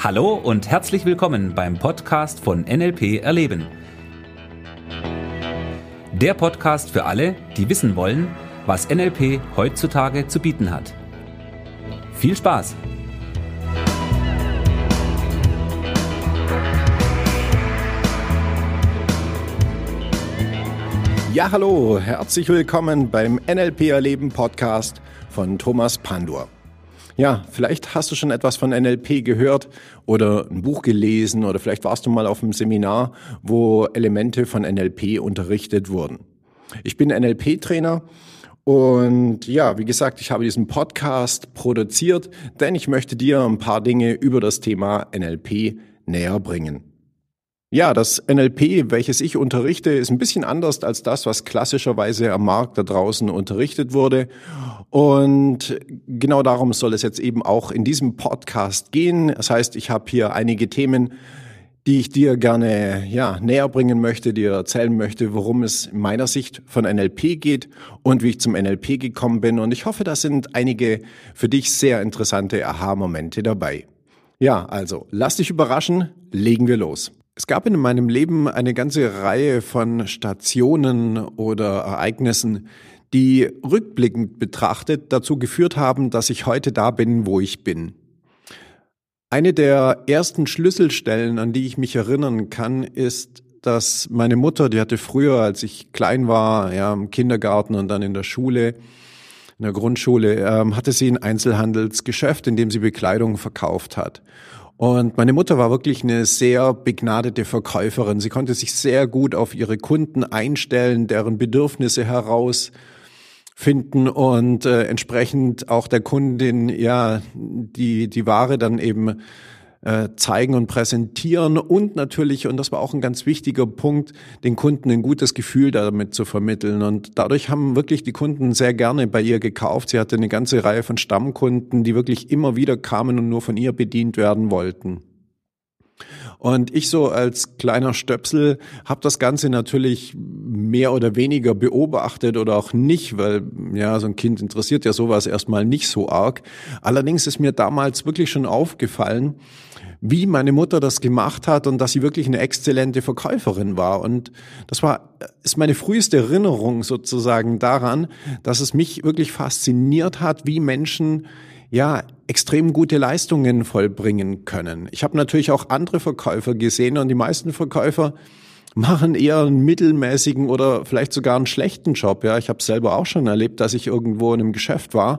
Hallo und herzlich willkommen beim Podcast von NLP Erleben. Der Podcast für alle, die wissen wollen, was NLP heutzutage zu bieten hat. Viel Spaß! Ja, hallo, herzlich willkommen beim NLP Erleben Podcast von Thomas Pandur. Ja, vielleicht hast du schon etwas von NLP gehört oder ein Buch gelesen oder vielleicht warst du mal auf einem Seminar, wo Elemente von NLP unterrichtet wurden. Ich bin NLP-Trainer und ja, wie gesagt, ich habe diesen Podcast produziert, denn ich möchte dir ein paar Dinge über das Thema NLP näher bringen. Ja, das NLP, welches ich unterrichte, ist ein bisschen anders als das, was klassischerweise am Markt da draußen unterrichtet wurde. Und genau darum soll es jetzt eben auch in diesem Podcast gehen. Das heißt, ich habe hier einige Themen, die ich dir gerne ja, näher bringen möchte, dir erzählen möchte, worum es in meiner Sicht von NLP geht und wie ich zum NLP gekommen bin. Und ich hoffe, da sind einige für dich sehr interessante Aha-Momente dabei. Ja, also lass dich überraschen, legen wir los. Es gab in meinem Leben eine ganze Reihe von Stationen oder Ereignissen, die rückblickend betrachtet dazu geführt haben, dass ich heute da bin, wo ich bin. Eine der ersten Schlüsselstellen, an die ich mich erinnern kann, ist, dass meine Mutter, die hatte früher, als ich klein war, ja, im Kindergarten und dann in der Schule, in der Grundschule, ähm, hatte sie ein Einzelhandelsgeschäft, in dem sie Bekleidung verkauft hat. Und meine Mutter war wirklich eine sehr begnadete Verkäuferin. Sie konnte sich sehr gut auf ihre Kunden einstellen, deren Bedürfnisse herausfinden und äh, entsprechend auch der Kundin ja die die Ware dann eben äh, zeigen und präsentieren und natürlich, und das war auch ein ganz wichtiger Punkt, den Kunden ein gutes Gefühl damit zu vermitteln. Und dadurch haben wirklich die Kunden sehr gerne bei ihr gekauft. Sie hatte eine ganze Reihe von Stammkunden, die wirklich immer wieder kamen und nur von ihr bedient werden wollten. Und ich so als kleiner Stöpsel habe das Ganze natürlich mehr oder weniger beobachtet oder auch nicht, weil ja, so ein Kind interessiert ja sowas erstmal nicht so arg. Allerdings ist mir damals wirklich schon aufgefallen, wie meine Mutter das gemacht hat und dass sie wirklich eine exzellente Verkäuferin war. Und das war, ist meine früheste Erinnerung sozusagen daran, dass es mich wirklich fasziniert hat, wie Menschen ja extrem gute Leistungen vollbringen können. Ich habe natürlich auch andere Verkäufer gesehen und die meisten Verkäufer machen eher einen mittelmäßigen oder vielleicht sogar einen schlechten Job. Ja, ich habe selber auch schon erlebt, dass ich irgendwo in einem Geschäft war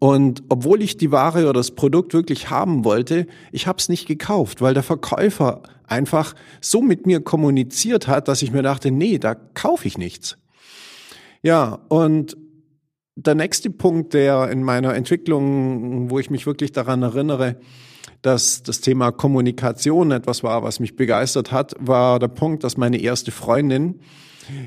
und obwohl ich die Ware oder das Produkt wirklich haben wollte, ich habe es nicht gekauft, weil der Verkäufer einfach so mit mir kommuniziert hat, dass ich mir dachte, nee, da kaufe ich nichts. Ja, und der nächste Punkt, der in meiner Entwicklung, wo ich mich wirklich daran erinnere, dass das Thema Kommunikation etwas war, was mich begeistert hat, war der Punkt, dass meine erste Freundin,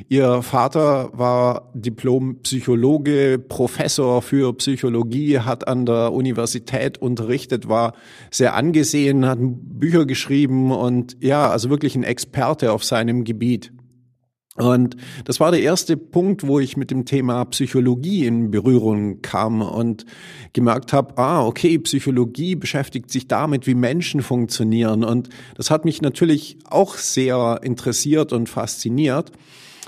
ihr Vater war Diplompsychologe, Professor für Psychologie, hat an der Universität unterrichtet, war sehr angesehen, hat Bücher geschrieben und ja, also wirklich ein Experte auf seinem Gebiet. Und das war der erste Punkt, wo ich mit dem Thema Psychologie in Berührung kam und gemerkt habe, ah, okay, Psychologie beschäftigt sich damit, wie Menschen funktionieren. Und das hat mich natürlich auch sehr interessiert und fasziniert.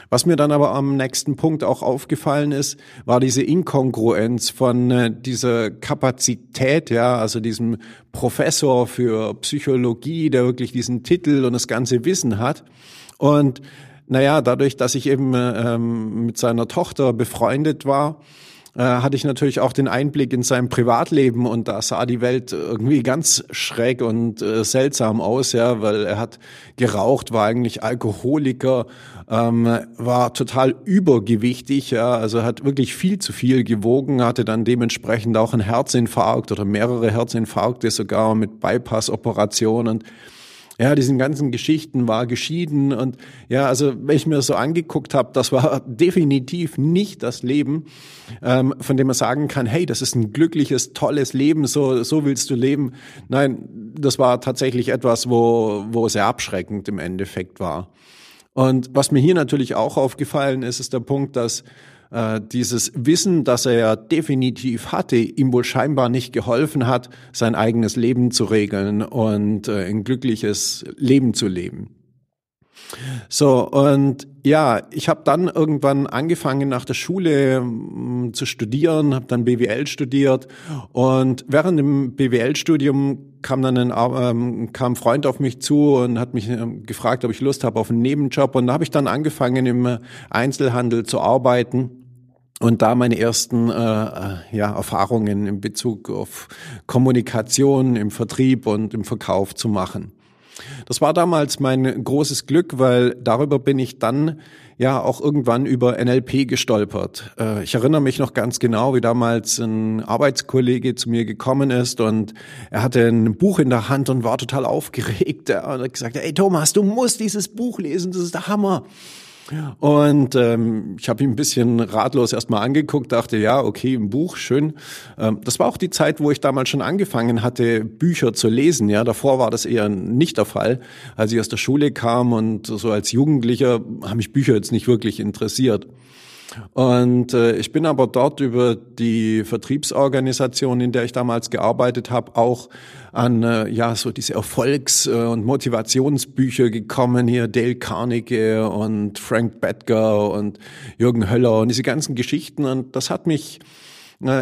Was mir dann aber am nächsten Punkt auch aufgefallen ist, war diese Inkongruenz von äh, dieser Kapazität, ja, also diesem Professor für Psychologie, der wirklich diesen Titel und das ganze Wissen hat. Und naja, dadurch, dass ich eben ähm, mit seiner Tochter befreundet war, äh, hatte ich natürlich auch den Einblick in sein Privatleben und da sah die Welt irgendwie ganz schräg und äh, seltsam aus, ja, weil er hat geraucht, war eigentlich Alkoholiker, ähm, war total übergewichtig, ja, also hat wirklich viel zu viel gewogen, hatte dann dementsprechend auch einen Herzinfarkt oder mehrere Herzinfarkte sogar mit Bypass-Operationen ja, diesen ganzen Geschichten war geschieden und ja, also wenn ich mir das so angeguckt habe, das war definitiv nicht das Leben, ähm, von dem man sagen kann, hey, das ist ein glückliches, tolles Leben, so so willst du leben. Nein, das war tatsächlich etwas, wo wo sehr abschreckend im Endeffekt war. Und was mir hier natürlich auch aufgefallen ist, ist der Punkt, dass äh, dieses Wissen, das er ja definitiv hatte, ihm wohl scheinbar nicht geholfen hat, sein eigenes Leben zu regeln und äh, ein glückliches Leben zu leben. So, und ja, ich habe dann irgendwann angefangen nach der Schule mm, zu studieren, habe dann BWL studiert und während dem BWL-Studium kam dann ein, ähm, kam ein Freund auf mich zu und hat mich ähm, gefragt, ob ich Lust habe auf einen Nebenjob und da habe ich dann angefangen im Einzelhandel zu arbeiten und da meine ersten äh, äh, ja, Erfahrungen in Bezug auf Kommunikation im Vertrieb und im Verkauf zu machen. Das war damals mein großes Glück, weil darüber bin ich dann ja auch irgendwann über NLP gestolpert. Äh, ich erinnere mich noch ganz genau, wie damals ein Arbeitskollege zu mir gekommen ist und er hatte ein Buch in der Hand und war total aufgeregt. Er hat gesagt, hey Thomas, du musst dieses Buch lesen, das ist der Hammer. Und ähm, ich habe ihn ein bisschen ratlos erstmal angeguckt, dachte, ja, okay, ein Buch, schön. Ähm, das war auch die Zeit, wo ich damals schon angefangen hatte, Bücher zu lesen. Ja, davor war das eher nicht der Fall. Als ich aus der Schule kam und so als Jugendlicher haben mich Bücher jetzt nicht wirklich interessiert. Und äh, ich bin aber dort über die Vertriebsorganisation, in der ich damals gearbeitet habe, auch an äh, ja so diese Erfolgs- äh, und Motivationsbücher gekommen. Hier Dale Carnegie und Frank Bettger und Jürgen Höller und diese ganzen Geschichten. Und das hat mich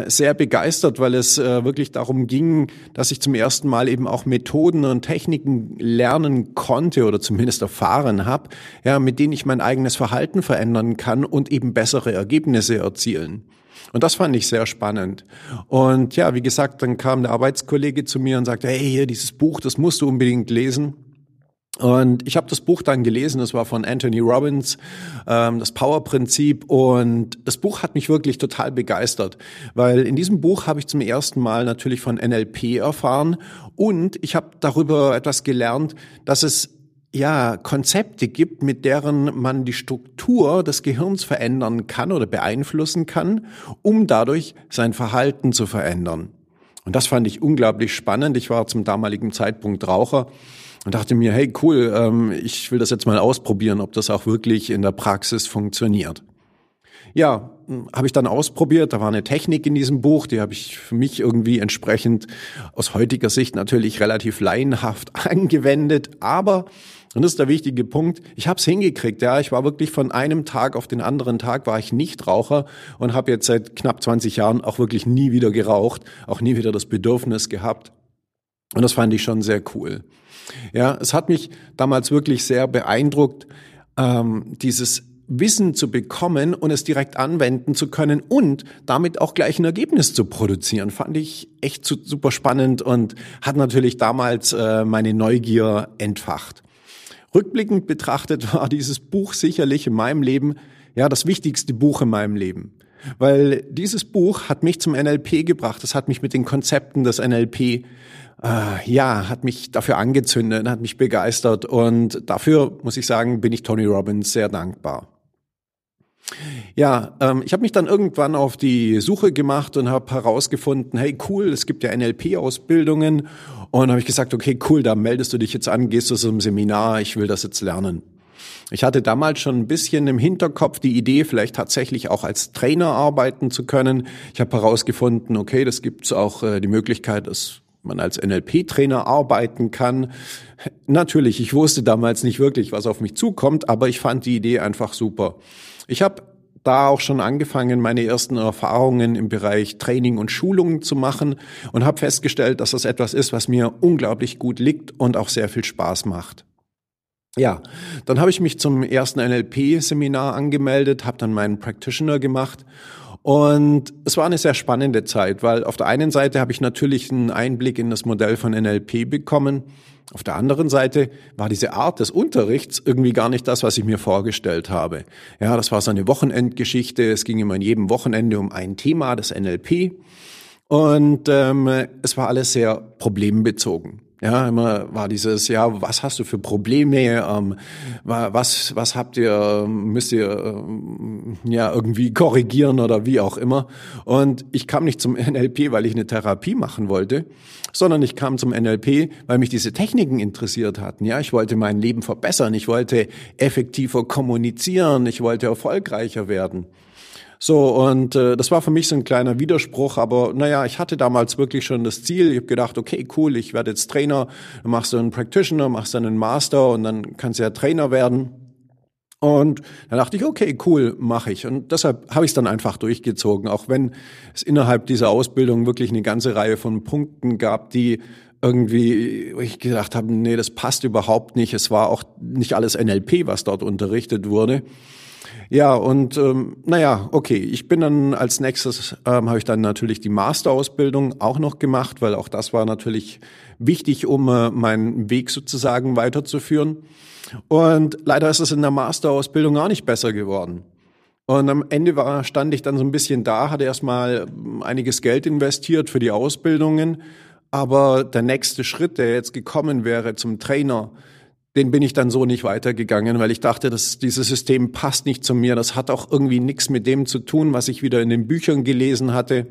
sehr begeistert, weil es äh, wirklich darum ging, dass ich zum ersten Mal eben auch Methoden und Techniken lernen konnte oder zumindest erfahren habe, ja, mit denen ich mein eigenes Verhalten verändern kann und eben bessere Ergebnisse erzielen. Und das fand ich sehr spannend. Und ja, wie gesagt, dann kam der Arbeitskollege zu mir und sagte, hey, hier dieses Buch, das musst du unbedingt lesen. Und ich habe das Buch dann gelesen, das war von Anthony Robbins, ähm, das Power-Prinzip. Und das Buch hat mich wirklich total begeistert, weil in diesem Buch habe ich zum ersten Mal natürlich von NLP erfahren und ich habe darüber etwas gelernt, dass es ja, Konzepte gibt, mit deren man die Struktur des Gehirns verändern kann oder beeinflussen kann, um dadurch sein Verhalten zu verändern. Und das fand ich unglaublich spannend. Ich war zum damaligen Zeitpunkt Raucher und dachte mir, hey cool, ähm, ich will das jetzt mal ausprobieren, ob das auch wirklich in der Praxis funktioniert. Ja, habe ich dann ausprobiert. Da war eine Technik in diesem Buch, die habe ich für mich irgendwie entsprechend aus heutiger Sicht natürlich relativ laienhaft angewendet. Aber, und das ist der wichtige Punkt, ich habe es hingekriegt. Ja, ich war wirklich von einem Tag auf den anderen Tag war ich nicht Raucher und habe jetzt seit knapp 20 Jahren auch wirklich nie wieder geraucht, auch nie wieder das Bedürfnis gehabt. Und das fand ich schon sehr cool. Ja, es hat mich damals wirklich sehr beeindruckt, ähm, dieses Wissen zu bekommen und es direkt anwenden zu können und damit auch gleich ein Ergebnis zu produzieren, fand ich echt super spannend und hat natürlich damals äh, meine Neugier entfacht. Rückblickend betrachtet war dieses Buch sicherlich in meinem Leben ja das wichtigste Buch in meinem Leben. Weil dieses Buch hat mich zum NLP gebracht, es hat mich mit den Konzepten des NLP äh, ja, hat mich dafür angezündet, hat mich begeistert und dafür muss ich sagen, bin ich Tony Robbins sehr dankbar. Ja, ähm, ich habe mich dann irgendwann auf die Suche gemacht und habe herausgefunden, hey cool, es gibt ja NLP-Ausbildungen und habe ich gesagt, okay cool, da meldest du dich jetzt an, gehst du zum Seminar, ich will das jetzt lernen. Ich hatte damals schon ein bisschen im Hinterkopf die Idee, vielleicht tatsächlich auch als Trainer arbeiten zu können. Ich habe herausgefunden, okay, das gibt auch äh, die Möglichkeit, dass man als NLP-Trainer arbeiten kann. Natürlich, ich wusste damals nicht wirklich, was auf mich zukommt, aber ich fand die Idee einfach super. Ich habe da auch schon angefangen, meine ersten Erfahrungen im Bereich Training und Schulungen zu machen und habe festgestellt, dass das etwas ist, was mir unglaublich gut liegt und auch sehr viel Spaß macht. Ja, dann habe ich mich zum ersten NLP-Seminar angemeldet, habe dann meinen Practitioner gemacht und es war eine sehr spannende Zeit, weil auf der einen Seite habe ich natürlich einen Einblick in das Modell von NLP bekommen auf der anderen Seite war diese Art des Unterrichts irgendwie gar nicht das, was ich mir vorgestellt habe. Ja, das war so eine Wochenendgeschichte. Es ging immer in jedem Wochenende um ein Thema, das NLP. Und ähm, es war alles sehr problembezogen. Ja, immer war dieses, ja, was hast du für Probleme? Ähm, was, was habt ihr, müsst ihr ähm, ja irgendwie korrigieren oder wie auch immer? Und ich kam nicht zum NLP, weil ich eine Therapie machen wollte, sondern ich kam zum NLP, weil mich diese Techniken interessiert hatten. Ja, ich wollte mein Leben verbessern, ich wollte effektiver kommunizieren, ich wollte erfolgreicher werden. So, und äh, das war für mich so ein kleiner Widerspruch, aber naja, ich hatte damals wirklich schon das Ziel. Ich habe gedacht, okay, cool, ich werde jetzt Trainer, dann machst du einen Practitioner, machst dann einen Master und dann kannst du ja Trainer werden. Und dann dachte ich, okay, cool, mache ich. Und deshalb habe ich es dann einfach durchgezogen, auch wenn es innerhalb dieser Ausbildung wirklich eine ganze Reihe von Punkten gab, die irgendwie, wo ich gedacht habe, nee, das passt überhaupt nicht. Es war auch nicht alles NLP, was dort unterrichtet wurde. Ja, und ähm, naja, okay, ich bin dann als nächstes, ähm, habe ich dann natürlich die Masterausbildung auch noch gemacht, weil auch das war natürlich wichtig, um äh, meinen Weg sozusagen weiterzuführen. Und leider ist es in der Masterausbildung auch nicht besser geworden. Und am Ende war, stand ich dann so ein bisschen da, hatte erstmal einiges Geld investiert für die Ausbildungen aber der nächste Schritt, der jetzt gekommen wäre zum Trainer, den bin ich dann so nicht weitergegangen, weil ich dachte, dass dieses System passt nicht zu mir. Das hat auch irgendwie nichts mit dem zu tun, was ich wieder in den Büchern gelesen hatte.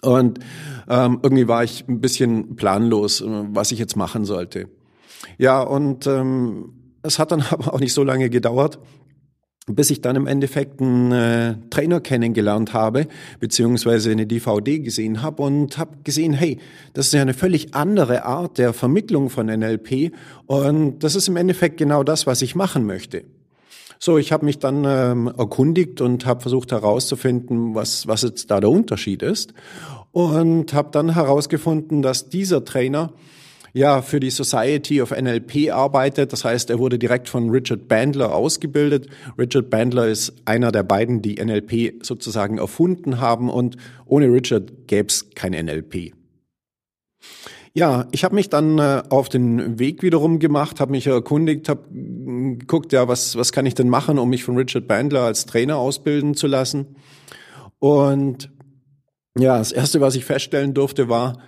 Und ähm, irgendwie war ich ein bisschen planlos, äh, was ich jetzt machen sollte. Ja, und ähm, es hat dann aber auch nicht so lange gedauert, bis ich dann im Endeffekt einen äh, Trainer kennengelernt habe, beziehungsweise eine DVD gesehen habe und habe gesehen, hey, das ist ja eine völlig andere Art der Vermittlung von NLP und das ist im Endeffekt genau das, was ich machen möchte. So, ich habe mich dann ähm, erkundigt und habe versucht herauszufinden, was, was jetzt da der Unterschied ist und habe dann herausgefunden, dass dieser Trainer ja für die Society of NLP arbeitet. Das heißt, er wurde direkt von Richard Bandler ausgebildet. Richard Bandler ist einer der beiden, die NLP sozusagen erfunden haben und ohne Richard gäbe es kein NLP. Ja, ich habe mich dann äh, auf den Weg wiederum gemacht, habe mich erkundigt, habe geguckt, ja, was, was kann ich denn machen, um mich von Richard Bandler als Trainer ausbilden zu lassen. Und ja, das Erste, was ich feststellen durfte, war,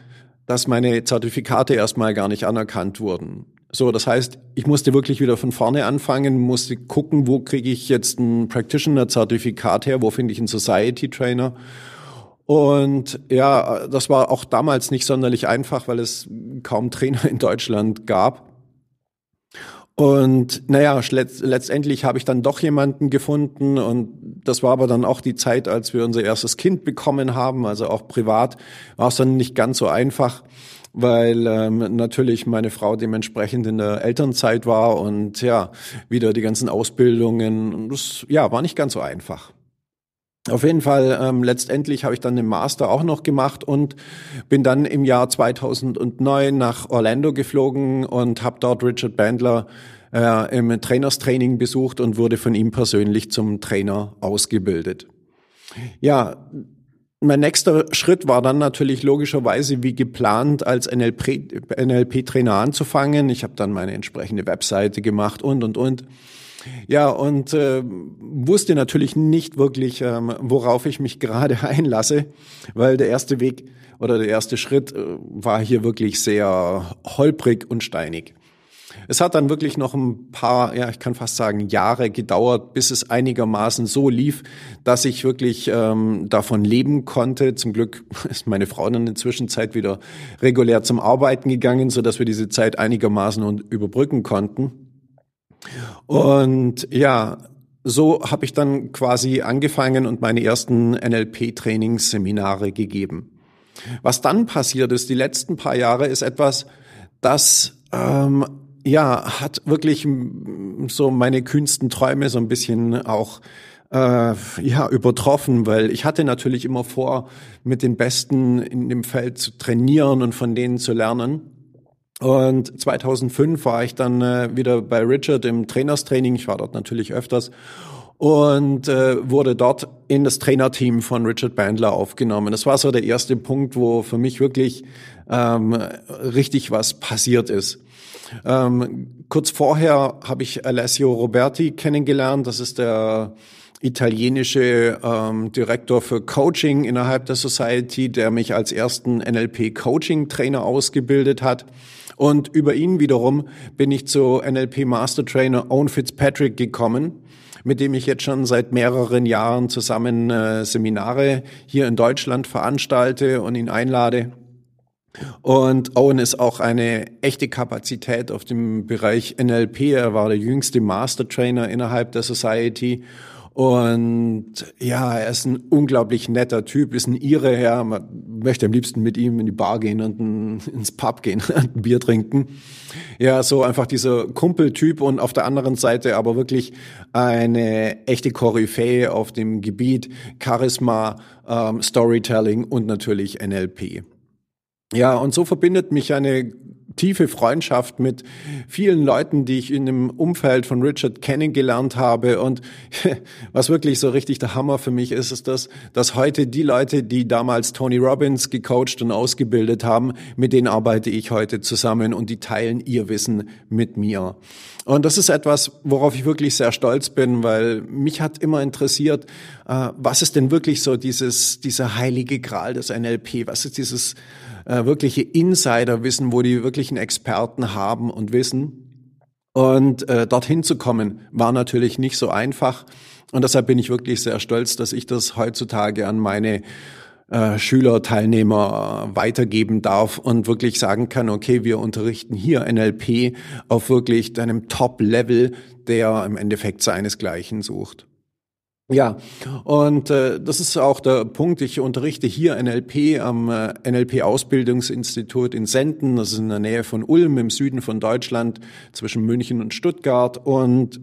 dass meine Zertifikate erstmal gar nicht anerkannt wurden. So, das heißt, ich musste wirklich wieder von vorne anfangen, musste gucken, wo kriege ich jetzt ein Practitioner-Zertifikat her, wo finde ich einen Society-Trainer. Und ja, das war auch damals nicht sonderlich einfach, weil es kaum Trainer in Deutschland gab. Und naja, letztendlich habe ich dann doch jemanden gefunden und das war aber dann auch die Zeit, als wir unser erstes Kind bekommen haben, also auch privat war es dann nicht ganz so einfach, weil ähm, natürlich meine Frau dementsprechend in der Elternzeit war und ja, wieder die ganzen Ausbildungen, das ja, war nicht ganz so einfach. Auf jeden Fall, ähm, letztendlich habe ich dann den Master auch noch gemacht und bin dann im Jahr 2009 nach Orlando geflogen und habe dort Richard Bandler äh, im Trainerstraining besucht und wurde von ihm persönlich zum Trainer ausgebildet. Ja, mein nächster Schritt war dann natürlich logischerweise wie geplant als NLP-Trainer anzufangen. Ich habe dann meine entsprechende Webseite gemacht und, und, und. Ja, und äh, wusste natürlich nicht wirklich, ähm, worauf ich mich gerade einlasse, weil der erste Weg oder der erste Schritt äh, war hier wirklich sehr holprig und steinig. Es hat dann wirklich noch ein paar, ja, ich kann fast sagen, Jahre gedauert, bis es einigermaßen so lief, dass ich wirklich ähm, davon leben konnte. Zum Glück ist meine Frau dann in der Zwischenzeit wieder regulär zum Arbeiten gegangen, so dass wir diese Zeit einigermaßen überbrücken konnten. Und ja, so habe ich dann quasi angefangen und meine ersten NLP-Trainingsseminare gegeben. Was dann passiert ist, die letzten paar Jahre, ist etwas, das ähm, ja hat wirklich so meine kühnsten Träume so ein bisschen auch äh, ja übertroffen, weil ich hatte natürlich immer vor, mit den Besten in dem Feld zu trainieren und von denen zu lernen. Und 2005 war ich dann äh, wieder bei Richard im Trainerstraining. Ich war dort natürlich öfters und äh, wurde dort in das Trainerteam von Richard Bandler aufgenommen. Das war so der erste Punkt, wo für mich wirklich ähm, richtig was passiert ist. Ähm, kurz vorher habe ich Alessio Roberti kennengelernt. Das ist der italienische ähm, Direktor für Coaching innerhalb der Society, der mich als ersten NLP Coaching Trainer ausgebildet hat. Und über ihn wiederum bin ich zu NLP Master Trainer Owen Fitzpatrick gekommen, mit dem ich jetzt schon seit mehreren Jahren zusammen äh, Seminare hier in Deutschland veranstalte und ihn einlade. Und Owen ist auch eine echte Kapazität auf dem Bereich NLP. Er war der jüngste Master Trainer innerhalb der Society Und ja, er ist ein unglaublich netter Typ, ist ein Ire, ja, man möchte am liebsten mit ihm in die Bar gehen und ins Pub gehen ein Bier trinken. Ja, so einfach dieser Kumpeltyp und auf der anderen Seite aber wirklich eine echte Koryphäe auf dem Gebiet Charisma, ähm, Storytelling und natürlich NLP. Ja, und so verbindet mich eine tiefe Freundschaft mit vielen Leuten, die ich in dem Umfeld von Richard kennengelernt habe. Und was wirklich so richtig der Hammer für mich ist, ist das, dass heute die Leute, die damals Tony Robbins gecoacht und ausgebildet haben, mit denen arbeite ich heute zusammen und die teilen ihr Wissen mit mir. Und das ist etwas, worauf ich wirklich sehr stolz bin, weil mich hat immer interessiert, äh, was ist denn wirklich so dieses, dieser heilige Gral des NLP? Was ist dieses äh, wirkliche Insiderwissen, wo die wirklichen Experten haben und wissen. Und äh, dorthin zu kommen, war natürlich nicht so einfach. Und deshalb bin ich wirklich sehr stolz, dass ich das heutzutage an meine äh, Schüler, Teilnehmer weitergeben darf und wirklich sagen kann, okay, wir unterrichten hier NLP auf wirklich einem Top-Level, der im Endeffekt seinesgleichen sucht. Ja, und äh, das ist auch der Punkt. Ich unterrichte hier NLP am äh, NLP-Ausbildungsinstitut in Senden. Das ist in der Nähe von Ulm im Süden von Deutschland, zwischen München und Stuttgart. Und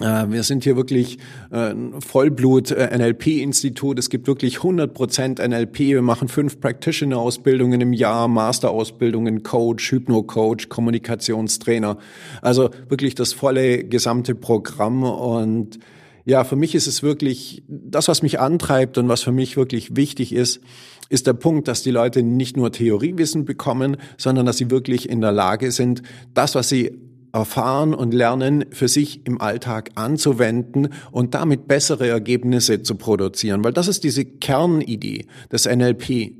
äh, wir sind hier wirklich äh, Vollblut-NLP-Institut. Äh, es gibt wirklich 100 Prozent NLP. Wir machen fünf Practitioner-Ausbildungen im Jahr, Master-Ausbildungen, Coach, Hypno-Coach, Kommunikationstrainer. Also wirklich das volle gesamte Programm und ja, für mich ist es wirklich, das, was mich antreibt und was für mich wirklich wichtig ist, ist der Punkt, dass die Leute nicht nur Theoriewissen bekommen, sondern dass sie wirklich in der Lage sind, das, was sie erfahren und lernen, für sich im Alltag anzuwenden und damit bessere Ergebnisse zu produzieren. Weil das ist diese Kernidee des NLP.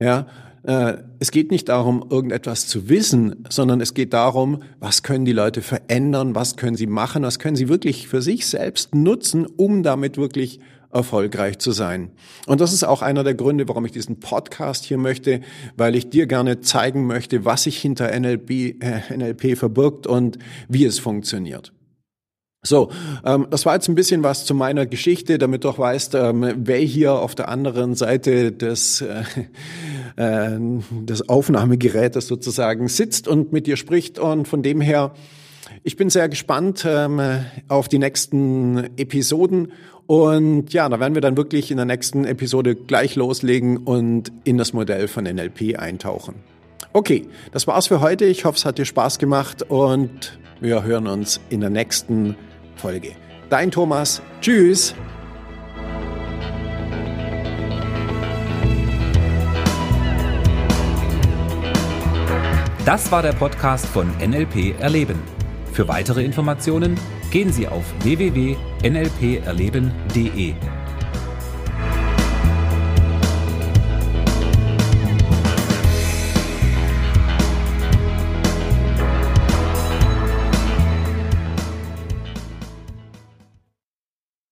Ja, äh, es geht nicht darum, irgendetwas zu wissen, sondern es geht darum, was können die Leute verändern, was können sie machen, was können sie wirklich für sich selbst nutzen, um damit wirklich erfolgreich zu sein. Und das ist auch einer der Gründe, warum ich diesen Podcast hier möchte, weil ich dir gerne zeigen möchte, was sich hinter NLP, äh, NLP verbirgt und wie es funktioniert. So, ähm, das war jetzt ein bisschen was zu meiner Geschichte, damit du auch weißt, ähm, wer hier auf der anderen Seite des, äh, äh, des Aufnahmegerätes sozusagen sitzt und mit dir spricht. Und von dem her, ich bin sehr gespannt ähm, auf die nächsten Episoden. Und ja, da werden wir dann wirklich in der nächsten Episode gleich loslegen und in das Modell von NLP eintauchen. Okay, das war's für heute. Ich hoffe, es hat dir Spaß gemacht und wir hören uns in der nächsten Folge. Dein Thomas. Tschüss. Das war der Podcast von NLP Erleben. Für weitere Informationen gehen Sie auf www.nlperleben.de.